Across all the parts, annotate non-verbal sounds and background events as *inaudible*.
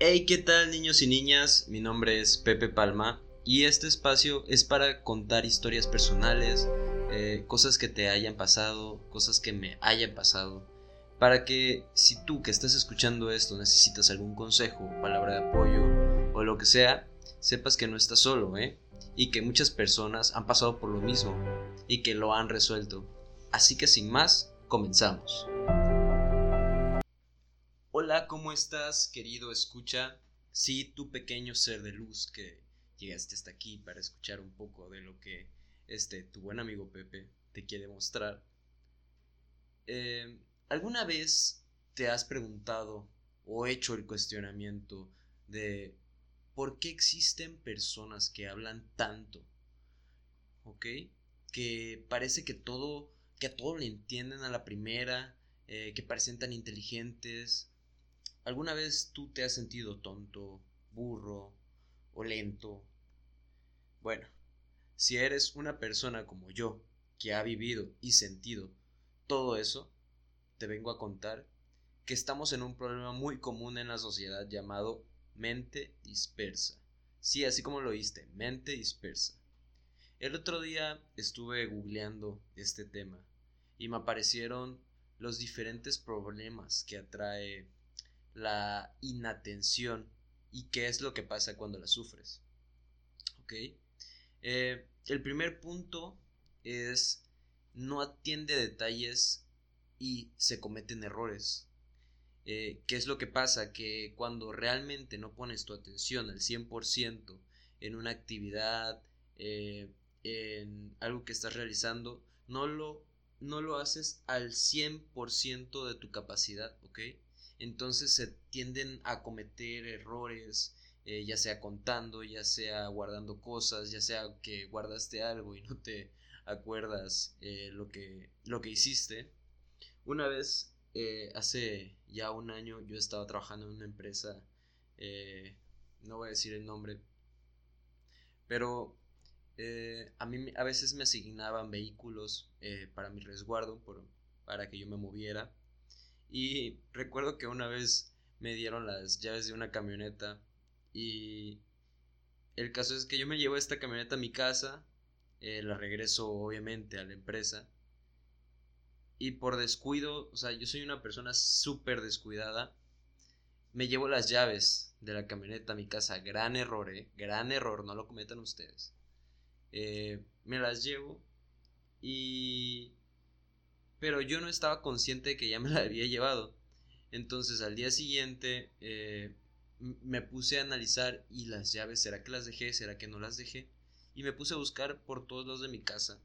Hey, ¿qué tal niños y niñas? Mi nombre es Pepe Palma y este espacio es para contar historias personales, eh, cosas que te hayan pasado, cosas que me hayan pasado, para que si tú que estás escuchando esto necesitas algún consejo, palabra de apoyo o lo que sea, sepas que no estás solo, ¿eh? Y que muchas personas han pasado por lo mismo y que lo han resuelto. Así que sin más, comenzamos. Hola, ¿cómo estás, querido escucha? Sí, tu pequeño ser de luz que llegaste hasta aquí para escuchar un poco de lo que este tu buen amigo Pepe te quiere mostrar. Eh, ¿Alguna vez te has preguntado o hecho el cuestionamiento de por qué existen personas que hablan tanto? ¿Ok? Que parece que todo, que a todo le entienden a la primera, eh, que parecen tan inteligentes. ¿Alguna vez tú te has sentido tonto, burro o lento? Bueno, si eres una persona como yo, que ha vivido y sentido todo eso, te vengo a contar que estamos en un problema muy común en la sociedad llamado mente dispersa. Sí, así como lo oíste, mente dispersa. El otro día estuve googleando este tema y me aparecieron los diferentes problemas que atrae la inatención y qué es lo que pasa cuando la sufres. ¿Ok? Eh, el primer punto es no atiende detalles y se cometen errores. Eh, ¿Qué es lo que pasa? Que cuando realmente no pones tu atención al 100% en una actividad, eh, en algo que estás realizando, no lo, no lo haces al 100% de tu capacidad, ¿ok? Entonces se tienden a cometer errores, eh, ya sea contando, ya sea guardando cosas, ya sea que guardaste algo y no te acuerdas lo, que, lo que hiciste. Una vez, eh, hace ya un año, yo estaba trabajando en una empresa, eh, no voy a decir el nombre, pero eh, a mí a veces me asignaban vehículos para mi resguardo, para que yo me moviera. Y recuerdo que una vez me dieron las llaves de una camioneta y el caso es que yo me llevo esta camioneta a mi casa, la regreso obviamente a la empresa y por descuido, o sea, yo soy una persona súper descuidada, me llevo las llaves de la camioneta a mi casa. Gran error, ¿eh? Gran error, no lo cometan ustedes. Eh, me las llevo y... Pero yo no estaba consciente de que ya me la había llevado. Entonces al día siguiente eh, me puse a analizar y las llaves, ¿será que las dejé? ¿Será que no las dejé? Y me puse a buscar por todos los de mi casa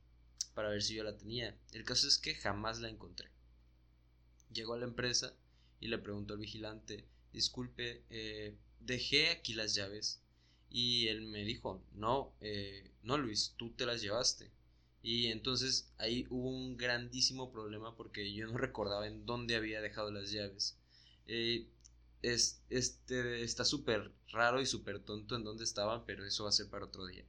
para ver si yo la tenía. El caso es que jamás la encontré. Llegó a la empresa y le preguntó al vigilante, disculpe, eh, dejé aquí las llaves. Y él me dijo, no, eh, no Luis, tú te las llevaste. Y entonces ahí hubo un grandísimo problema porque yo no *laughs* recordaba en dónde había dejado las llaves. Eh, es, este está súper raro y súper tonto en dónde estaban, pero eso va a ser para otro día.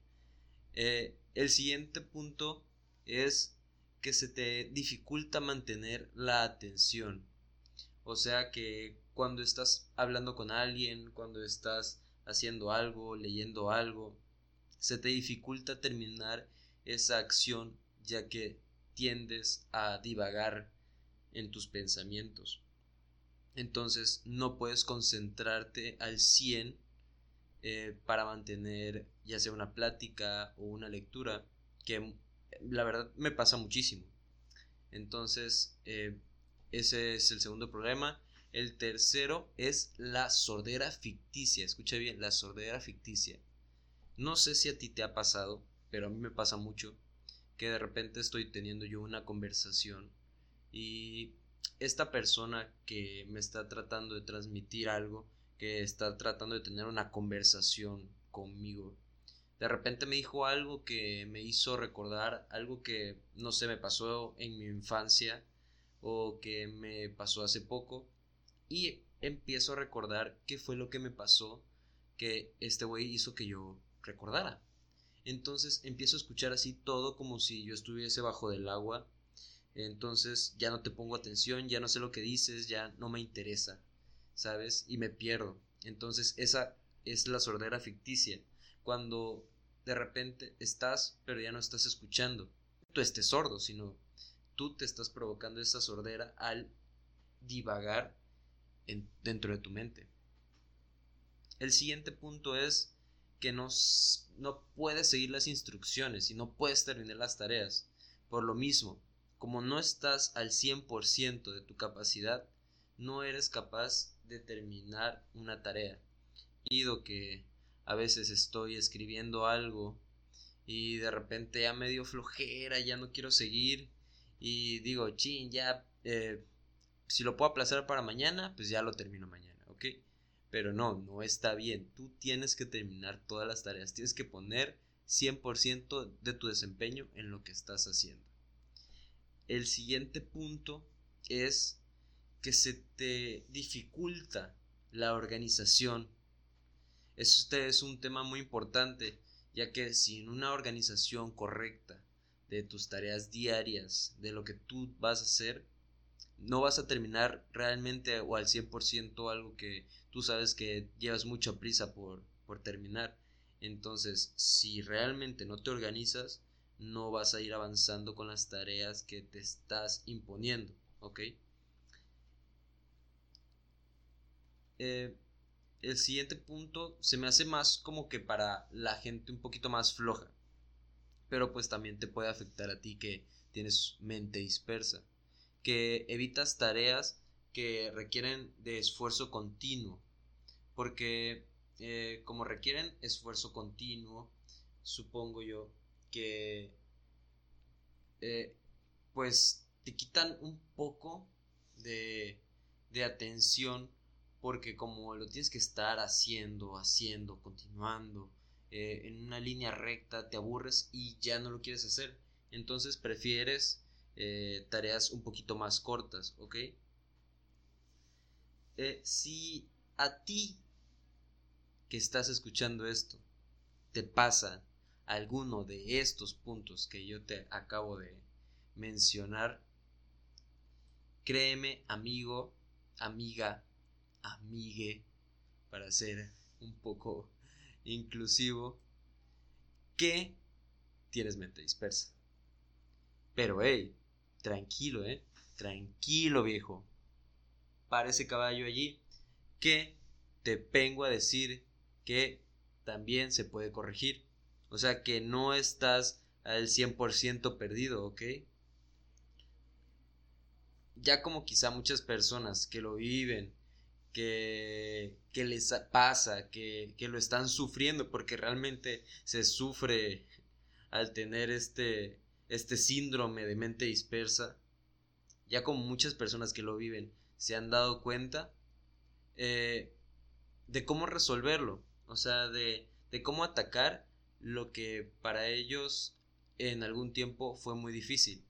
el siguiente punto es que se te dificulta mantener la atención. O sea que cuando estás hablando con alguien, cuando estás haciendo algo, leyendo algo, se te dificulta terminar esa acción ya que tiendes a divagar en tus pensamientos. Entonces no puedes concentrarte al 100 eh, para mantener ya sea una plática o una lectura que la verdad me pasa muchísimo. Entonces, eh, ese es el segundo problema. El tercero es la sordera ficticia. Escucha bien, la sordera ficticia. No sé si a ti te ha pasado, pero a mí me pasa mucho que de repente estoy teniendo yo una conversación y esta persona que me está tratando de transmitir algo, que está tratando de tener una conversación conmigo, de repente me dijo algo que me hizo recordar algo que no sé, me pasó en mi infancia o que me pasó hace poco y empiezo a recordar qué fue lo que me pasó que este güey hizo que yo recordara. Entonces empiezo a escuchar así todo como si yo estuviese bajo del agua. Entonces ya no te pongo atención, ya no sé lo que dices, ya no me interesa, ¿sabes? Y me pierdo. Entonces esa es la sordera ficticia. Cuando de repente estás, pero ya no estás escuchando. Tú estés sordo, sino tú te estás provocando esa sordera al divagar dentro de tu mente. El siguiente punto es que no, no puedes seguir las instrucciones y no puedes terminar las tareas. Por lo mismo, como no estás al 100% de tu capacidad, no eres capaz de terminar una tarea. Pido que a veces estoy escribiendo algo y de repente ya medio flojera, ya no quiero seguir y digo, chin, ya, eh, si lo puedo aplazar para mañana, pues ya lo termino mañana. Pero no, no está bien. Tú tienes que terminar todas las tareas, tienes que poner 100% de tu desempeño en lo que estás haciendo. El siguiente punto es que se te dificulta la organización. Este es un tema muy importante, ya que sin una organización correcta de tus tareas diarias, de lo que tú vas a hacer, no vas a terminar realmente o al 100% algo que tú sabes que llevas mucha prisa por, por terminar. Entonces, si realmente no te organizas, no vas a ir avanzando con las tareas que te estás imponiendo, ¿ok? Eh, el siguiente punto se me hace más como que para la gente un poquito más floja, pero pues también te puede afectar a ti que tienes mente dispersa, que evitas tareas que requieren de esfuerzo continuo, porque eh, como requieren esfuerzo continuo, supongo yo que eh, pues te quitan un poco de, de atención porque como lo tienes que estar haciendo, haciendo, continuando eh, en una línea recta, te aburres y ya no lo quieres hacer. Entonces prefieres eh, tareas un poquito más cortas, ¿ok? si a ti que estás escuchando esto te pasa alguno de estos puntos que yo te acabo de mencionar, créeme, amigo, amiga, amigue, para ser un poco inclusivo, que tienes mente dispersa. Pero, hey, tranquilo, eh, tranquilo, viejo. Para ese caballo allí, que te vengo a decir que también se puede corregir. O sea que no estás al 100% perdido, ¿ok? Ya como quizá muchas personas que lo viven, que, que les pasa, que, que lo están sufriendo, porque realmente se sufre al tener este, este síndrome de mente dispersa, ya como muchas personas que lo viven se han dado cuenta eh, de cómo resolverlo, o sea, de, de cómo atacar lo que para ellos en algún tiempo fue muy difícil.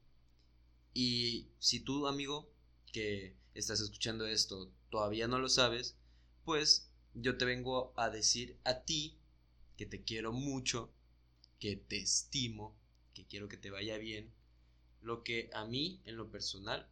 Y si tú, amigo, que estás escuchando esto, todavía no lo sabes, pues yo te vengo a decir a ti que te quiero mucho, que te estimo, que quiero que te vaya bien, lo que a mí, en lo personal,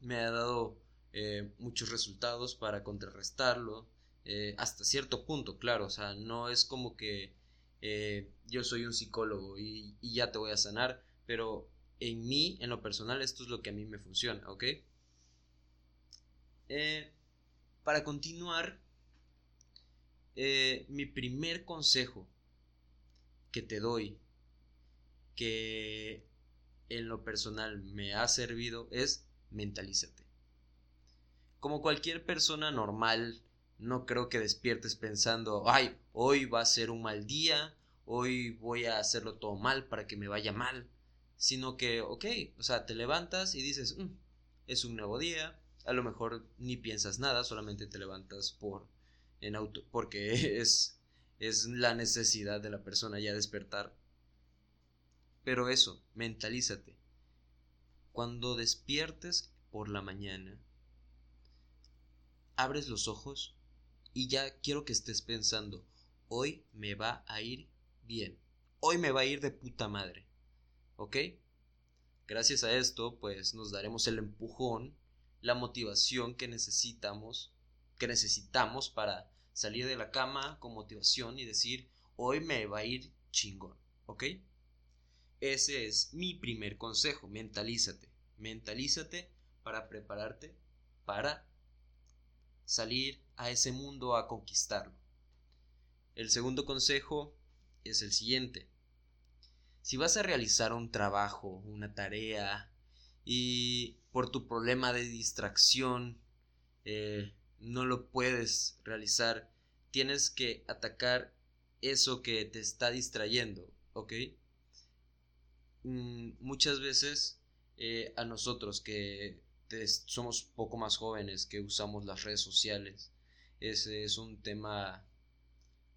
me ha dado eh, muchos resultados para contrarrestarlo, eh, hasta cierto punto, claro, o sea, no es como que eh, yo soy un psicólogo y, ya te voy a sanar, pero en mí, en lo personal, esto es lo que a mí me funciona, ¿ok? Para continuar, mi primer consejo que te doy, que en lo personal me ha servido, es mentalízate. Como cualquier persona normal no creo que despiertes pensando, ay, hoy va a ser un mal día, hoy voy a hacerlo todo mal para que me vaya mal, sino que, ok, o sea, te levantas y dices, mm, es un nuevo día, a lo mejor ni piensas nada, solamente te levantas por en auto, porque *laughs* es, es la necesidad de la persona ya despertar. Pero eso, mentalízate. Cuando despiertes por la mañana, abres los ojos y ya quiero que estés pensando, hoy me va a ir bien, hoy me va a ir de puta madre, ¿ok? Gracias a esto, pues nos daremos el empujón, la motivación que necesitamos que necesitamos para salir de la cama con motivación y decir, hoy me va a ir chingón, ¿ok? Ese es mi primer consejo, mentalízate, mentalízate para prepararte para salir a ese mundo a conquistarlo. El segundo consejo es el siguiente. Si vas a realizar un trabajo, una tarea, y por tu problema de distracción eh, no lo puedes realizar, tienes que atacar eso que te está distrayendo, ¿ok? Mm, muchas veces eh, a nosotros que somos poco más jóvenes, que usamos las redes sociales, ese es un tema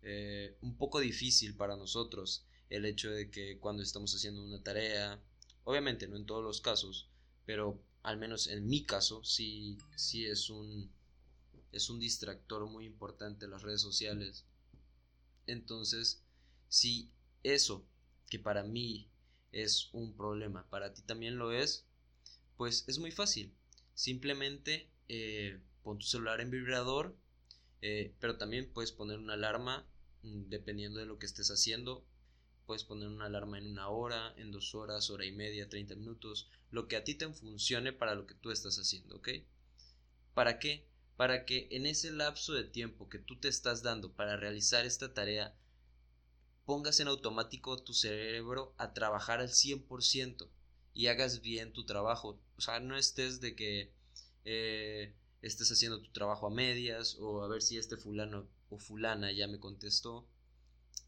eh, un poco difícil para nosotros, el hecho de que cuando estamos haciendo una tarea, obviamente no en todos los casos, pero al menos en mi caso sí, sí es un es un distractor muy importante las redes sociales. Entonces, si eso que para mí es un problema, para ti también lo es, pues es muy fácil. Simplemente eh, pon tu celular en vibrador, eh, pero también puedes poner una alarma mm, dependiendo de lo que estés haciendo. Puedes poner una alarma en una hora, en dos horas, hora y media, 30 minutos, lo que a ti te funcione para lo que tú estás haciendo, ¿ok? ¿Para qué? para que en ese lapso de tiempo que tú te estás dando para realizar esta tarea, pongas en automático tu cerebro a trabajar al 100% y hagas bien tu trabajo. O sea, no estés de que eh, estés haciendo tu trabajo a medias o a ver si este fulano o fulana ya me contestó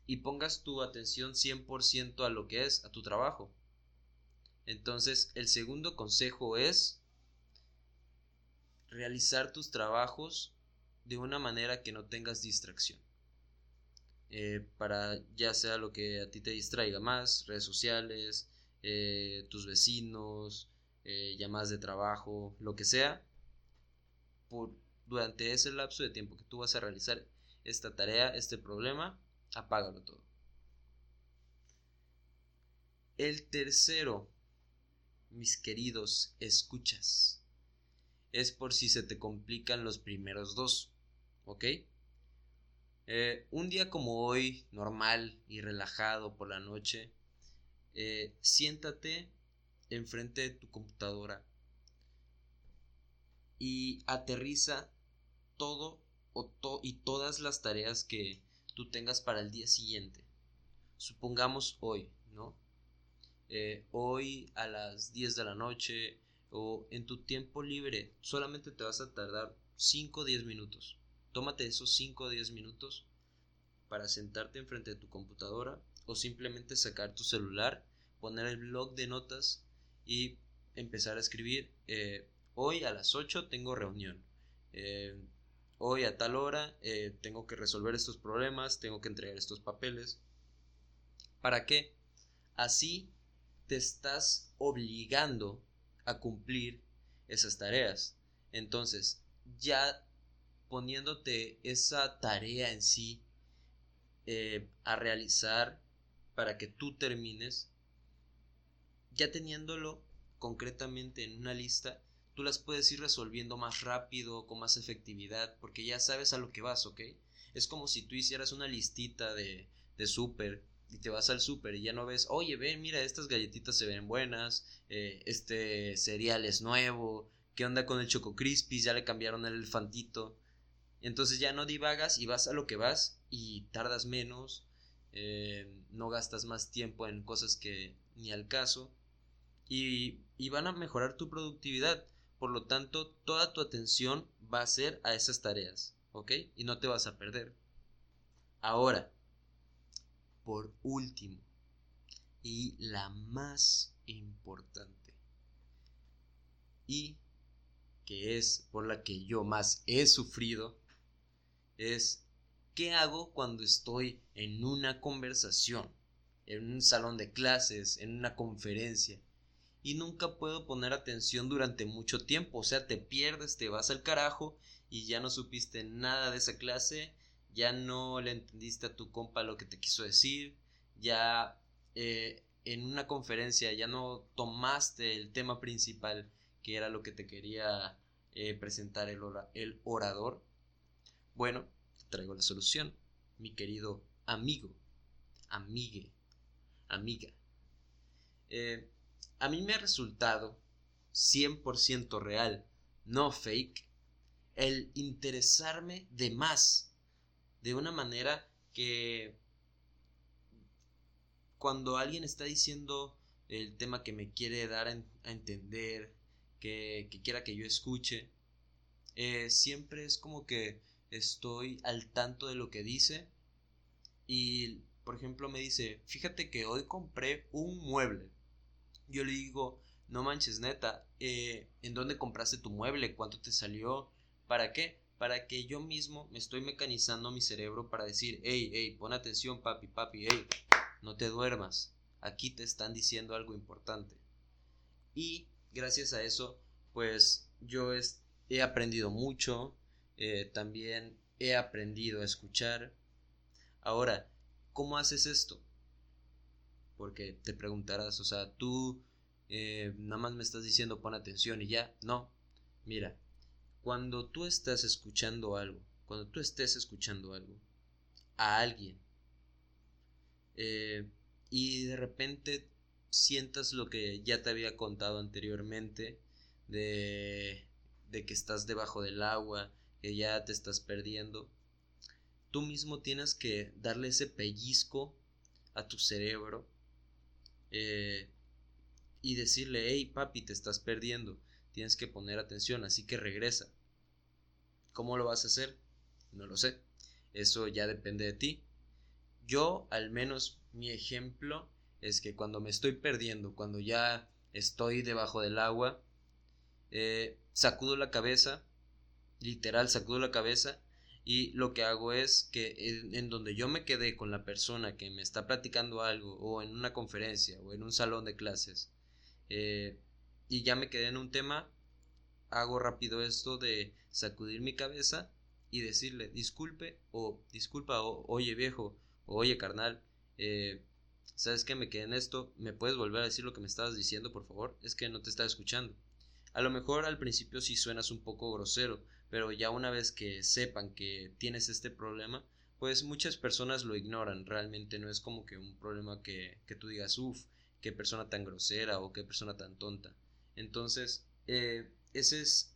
y pongas tu atención 100% a lo que es, a tu trabajo. Entonces, el segundo consejo es realizar tus trabajos de una manera que no tengas distracción. Eh, para ya sea lo que a ti te distraiga más, redes sociales, eh, tus vecinos, eh, llamadas de trabajo, lo que sea, por, durante ese lapso de tiempo que tú vas a realizar esta tarea, este problema, apágalo todo. El tercero, mis queridos escuchas es por si se te complican los primeros dos, ¿ok? Eh, un día como hoy, normal y relajado por la noche, eh, siéntate enfrente de tu computadora y aterriza todo y todas las tareas que tú tengas para el día siguiente. Supongamos hoy, ¿no? Eh, hoy a las 10 de la noche o en tu tiempo libre solamente te vas a tardar 5 o 10 minutos. Tómate esos 5 o 10 minutos para sentarte enfrente de tu computadora o simplemente sacar tu celular, poner el blog de notas y empezar a escribir. Eh, hoy a las 8 tengo reunión. Eh, hoy a tal hora eh, tengo que resolver estos problemas, tengo que entregar estos papeles. ¿Para qué? Así te estás obligando a cumplir esas tareas. Entonces, ya poniéndote esa tarea en sí eh, a realizar para que tú termines, ya teniéndolo concretamente en una lista, tú las puedes ir resolviendo más rápido, con más efectividad, porque ya sabes a lo que vas, ¿ok? Es como si tú hicieras una listita de, de súper y te vas al súper y ya no ves, oye, ven, mira, estas galletitas se ven buenas, eh, este cereal es nuevo, ¿qué onda con el Choco Crispy? Ya le cambiaron el elefantito. Entonces ya no divagas y vas a lo que vas y tardas menos, eh, no gastas más tiempo en cosas que ni al caso y, y van a mejorar tu productividad. Por lo tanto, toda tu atención va a ser a esas tareas, ¿ok? Y no te vas a perder. Ahora, por último, y la más importante, y que es por la que yo más he sufrido, es ¿qué hago cuando estoy en una conversación, en un salón de clases, en una conferencia? Y nunca puedo poner atención durante mucho tiempo, o sea, te pierdes, te vas al carajo y ya no supiste nada de esa clase ya no le entendiste a tu compa lo que te quiso decir, ya eh, en una conferencia ya no tomaste el tema principal que era lo que te quería eh, presentar el, el orador. Bueno, traigo la solución, mi querido amigo, amigue, amiga. Eh, a mí me ha resultado 100% real, no fake, el interesarme de más, de una manera que cuando alguien está diciendo el tema que me quiere dar a, entender, que, quiera que yo escuche, eh, siempre es como que estoy al tanto de lo que dice. Y por ejemplo me dice fíjate que hoy compré un mueble yo le digo no manches neta eh, en dónde compraste tu mueble cuánto te salió para qué para que yo mismo me estoy mecanizando mi cerebro para decir hey hey pon atención papi papi hey no te duermas. Aquí te están diciendo algo importante y gracias a eso pues yo he aprendido mucho eh, también he aprendido a escuchar. Ahora, ¿cómo haces esto? Porque te preguntarás, o sea, tú eh, nada más me estás diciendo pon atención y ya. No, mira, cuando tú estás escuchando algo, cuando tú estés escuchando algo, a alguien, eh, y de repente sientas lo que ya te había contado anteriormente, de, de que estás debajo del agua, que ya te estás perdiendo, tú mismo tienes que darle ese pellizco a tu cerebro eh, y decirle, hey papi, te estás perdiendo, tienes que poner atención, así que regresa. ¿Cómo lo vas a hacer? No lo sé, eso ya depende de ti. Yo, al menos, mi ejemplo es que cuando me estoy perdiendo, cuando ya estoy debajo del agua, eh, sacudo la cabeza literal sacudo la cabeza y lo que hago es que en, donde yo me quedé con la persona que me está platicando algo o en una conferencia o en un salón de clases eh, y ya me quedé en un tema hago rápido esto de sacudir mi cabeza y decirle disculpe o disculpa o oye viejo o oye carnal eh, sabes que me quedé en esto me puedes volver a decir lo que me estabas diciendo por favor es que no te estaba escuchando a lo mejor al principio sí suenas un poco grosero pero ya una vez que sepan que tienes este problema, pues muchas personas lo ignoran, realmente no es como que un problema que, que tú digas, uff, qué persona tan grosera o qué persona tan tonta. Entonces, eh, ese es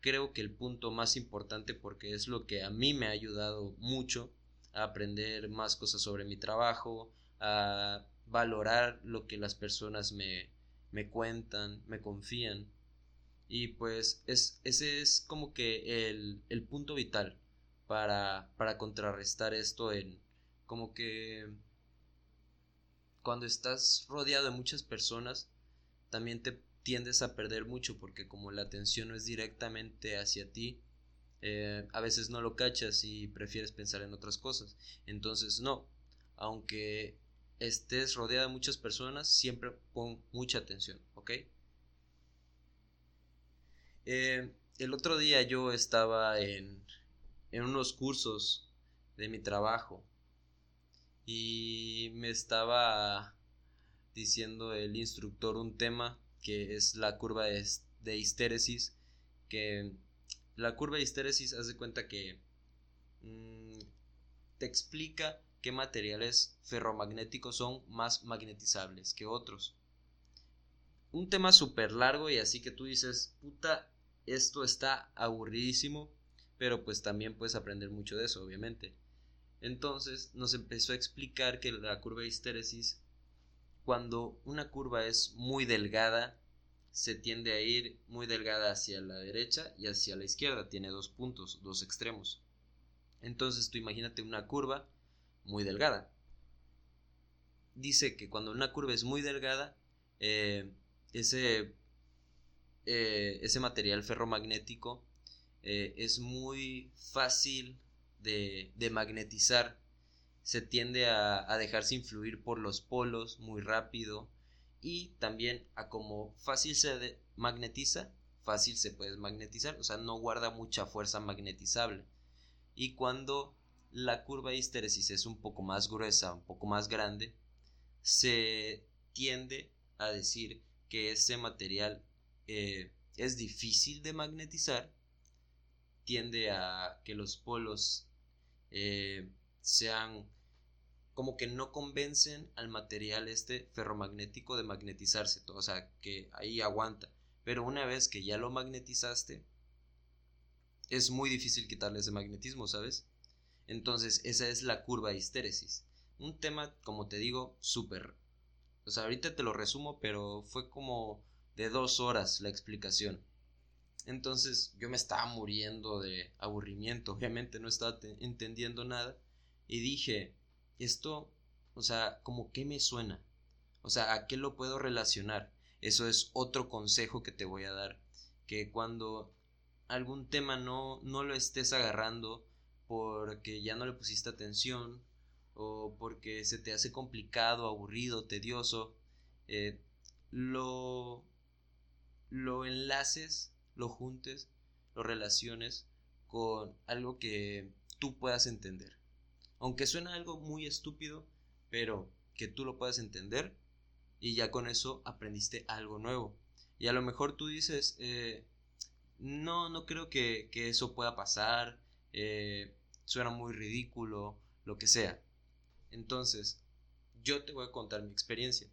creo que el punto más importante porque es lo que a mí me ha ayudado mucho a aprender más cosas sobre mi trabajo, a valorar lo que las personas me, me cuentan, me confían y pues es, ese es como que el, el punto vital para, para contrarrestar esto en como que cuando estás rodeado de muchas personas también te tiendes a perder mucho porque como la atención no es directamente hacia ti eh, a veces no lo cachas y prefieres pensar en otras cosas. Entonces no aunque estés rodeado de muchas personas siempre pon mucha atención ok eh, el otro día yo estaba en, en unos cursos de mi trabajo y me estaba diciendo el instructor un tema que es la curva de, de histéresis que la curva de histéresis hace cuenta que mm, te explica qué materiales ferromagnéticos son más magnetizables que otros. Un tema súper largo y así que tú dices puta esto está aburridísimo, pero pues también puedes aprender mucho de eso, obviamente. Entonces nos empezó a explicar que la curva de histéresis, cuando una curva es muy delgada, se tiende a ir muy delgada hacia la derecha y hacia la izquierda, tiene dos puntos, dos extremos. Entonces tú imagínate una curva muy delgada. Dice que cuando una curva es muy delgada, eh, ese eh, ese material ferromagnético eh, es muy fácil de, magnetizar. Se tiende a, dejarse influir por los polos muy rápido y también a como fácil se magnetiza, fácil se puede magnetizar, o sea, no guarda mucha fuerza magnetizable. Y cuando la curva de histéresis es un poco más gruesa, un poco más grande, se tiende a decir que ese material eh, es difícil de magnetizar tiende a que los polos eh, sean como que no convencen al material este ferromagnético de magnetizarse, todo, o sea, que ahí aguanta. Pero una vez que ya lo magnetizaste, es muy difícil quitarle ese magnetismo, ¿sabes? Entonces, esa es la curva de histéresis. Un tema, como te digo, súper. O sea, ahorita te lo resumo, pero fue como de dos horas la explicación. Entonces, yo me estaba muriendo de aburrimiento, *laughs* obviamente no estaba entendiendo nada. Y dije, esto, o sea, como que me suena. O sea, ¿a qué lo puedo relacionar? Eso es otro consejo que te voy a dar. Que cuando algún tema no, no lo estés agarrando porque ya no le pusiste atención o porque se te hace complicado, aburrido, tedioso, eh, lo, lo enlaces, lo juntes, lo relaciones con algo que tú puedas entender. Aunque suena algo muy estúpido, pero que tú lo puedas entender y ya con eso aprendiste algo nuevo. Y a lo mejor tú dices, eh, no, no creo que, eso pueda pasar, eh, suena muy ridículo, lo que sea. Entonces, yo te voy a contar mi experiencia.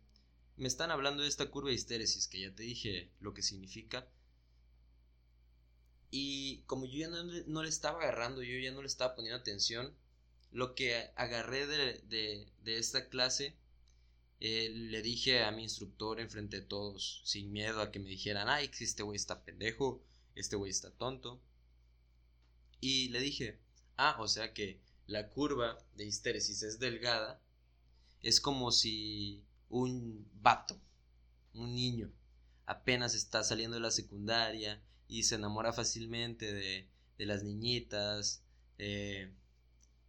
Me están hablando de esta curva de histéresis, que ya te dije lo que significa. Y como yo ya no, le estaba agarrando, yo ya no le estaba poniendo atención, lo que agarré de, esta clase, eh, le dije a mi instructor enfrente de todos, sin miedo a que me dijeran, ay, este güey está pendejo, este güey está tonto. Y le dije, ah, o sea que la curva de histéresis es delgada, es como si un vato, un niño, apenas está saliendo de la secundaria y se enamora fácilmente de, de las niñitas eh,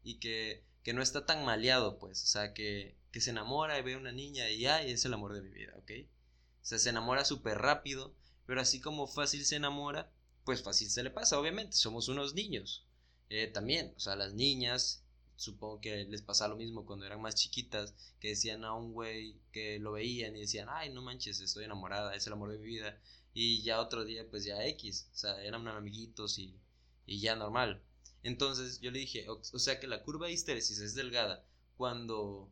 y que, que, no está tan maleado, pues, o sea, que, que se enamora y ve a una niña y ay, es el amor de mi vida, ¿ok? O sea, se enamora súper rápido pero así como fácil se enamora, pues fácil se le pasa, obviamente, somos unos niños. Eh, también, o sea, las niñas, supongo que les pasa lo mismo cuando eran más chiquitas, que decían a un güey que lo veían y decían, ay, no manches, estoy enamorada, es el amor de mi vida. Y ya otro día, pues ya X, o sea, eran amiguitos y, y ya normal. Entonces yo le dije, o, sea que la curva de histéresis es delgada cuando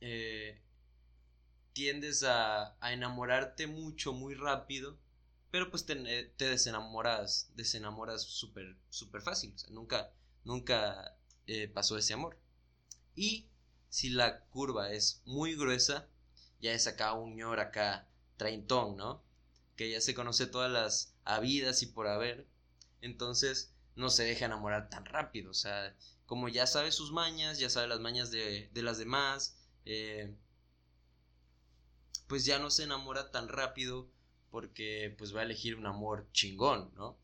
eh, tiendes a, a enamorarte mucho, muy rápido, pero pues te, eh, desenamoras, desenamoras súper, súper fácil, o sea, nunca, nunca eh, pasó ese amor. Y si la curva es muy gruesa, ya es acá un ñor acá, treintón, ¿no? Que ya se conoce todas las habidas y por haber, entonces no se deja enamorar tan rápido, o sea, como ya sabe sus mañas, ya sabe las mañas de, de las demás, eh, pues ya no se enamora tan rápido porque pues va a elegir un amor chingón, ¿no?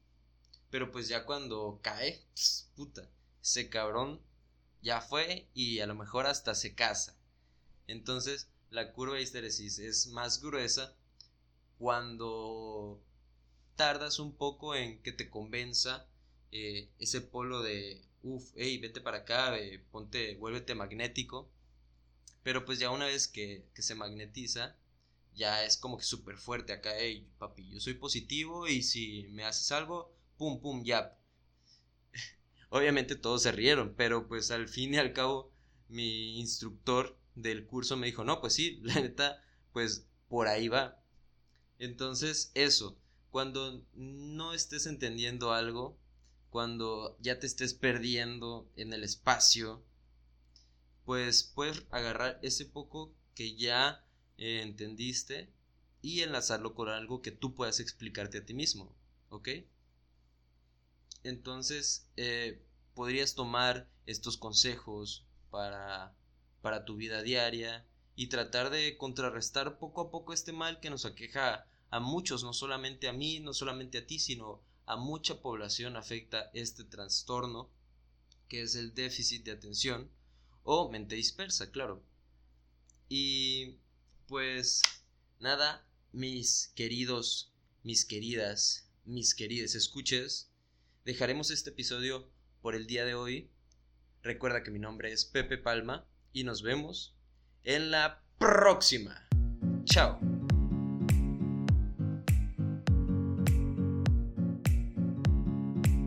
Pero pues ya cuando cae, *sniffs* puta, ese cabrón ya fue y a lo mejor hasta se casa. Entonces la curva de histeresis es más gruesa cuando tardas un poco en que te convenza eh, ese polo de, uff, hey, vete para acá, eh, ponte, vuélvete magnético. Pero pues ya una vez que, que se magnetiza, ya es como que súper fuerte acá, hey, papi, yo soy positivo y si me haces algo, pum, pum, ya. Obviamente todos se rieron, pero pues al fin y al cabo mi instructor del curso me dijo, no, pues sí, la neta, pues por ahí va. Entonces, eso, cuando no estés entendiendo algo, cuando ya te estés perdiendo en el espacio, pues puedes agarrar ese poco que ya eh, entendiste y enlazarlo con algo que tú puedas explicarte a ti mismo, ¿ok? Entonces, eh, podrías tomar estos consejos para, para tu vida diaria y tratar de contrarrestar poco a poco este mal que nos aqueja a muchos, no solamente a mí, no solamente a ti, sino a mucha población afecta este trastorno que es el déficit de atención o mente dispersa, claro. Y pues nada, mis queridos, mis queridas, mis queridas escuches, dejaremos este episodio por el día de hoy. Recuerda que mi nombre es Pepe Palma y nos vemos en la próxima. Chao.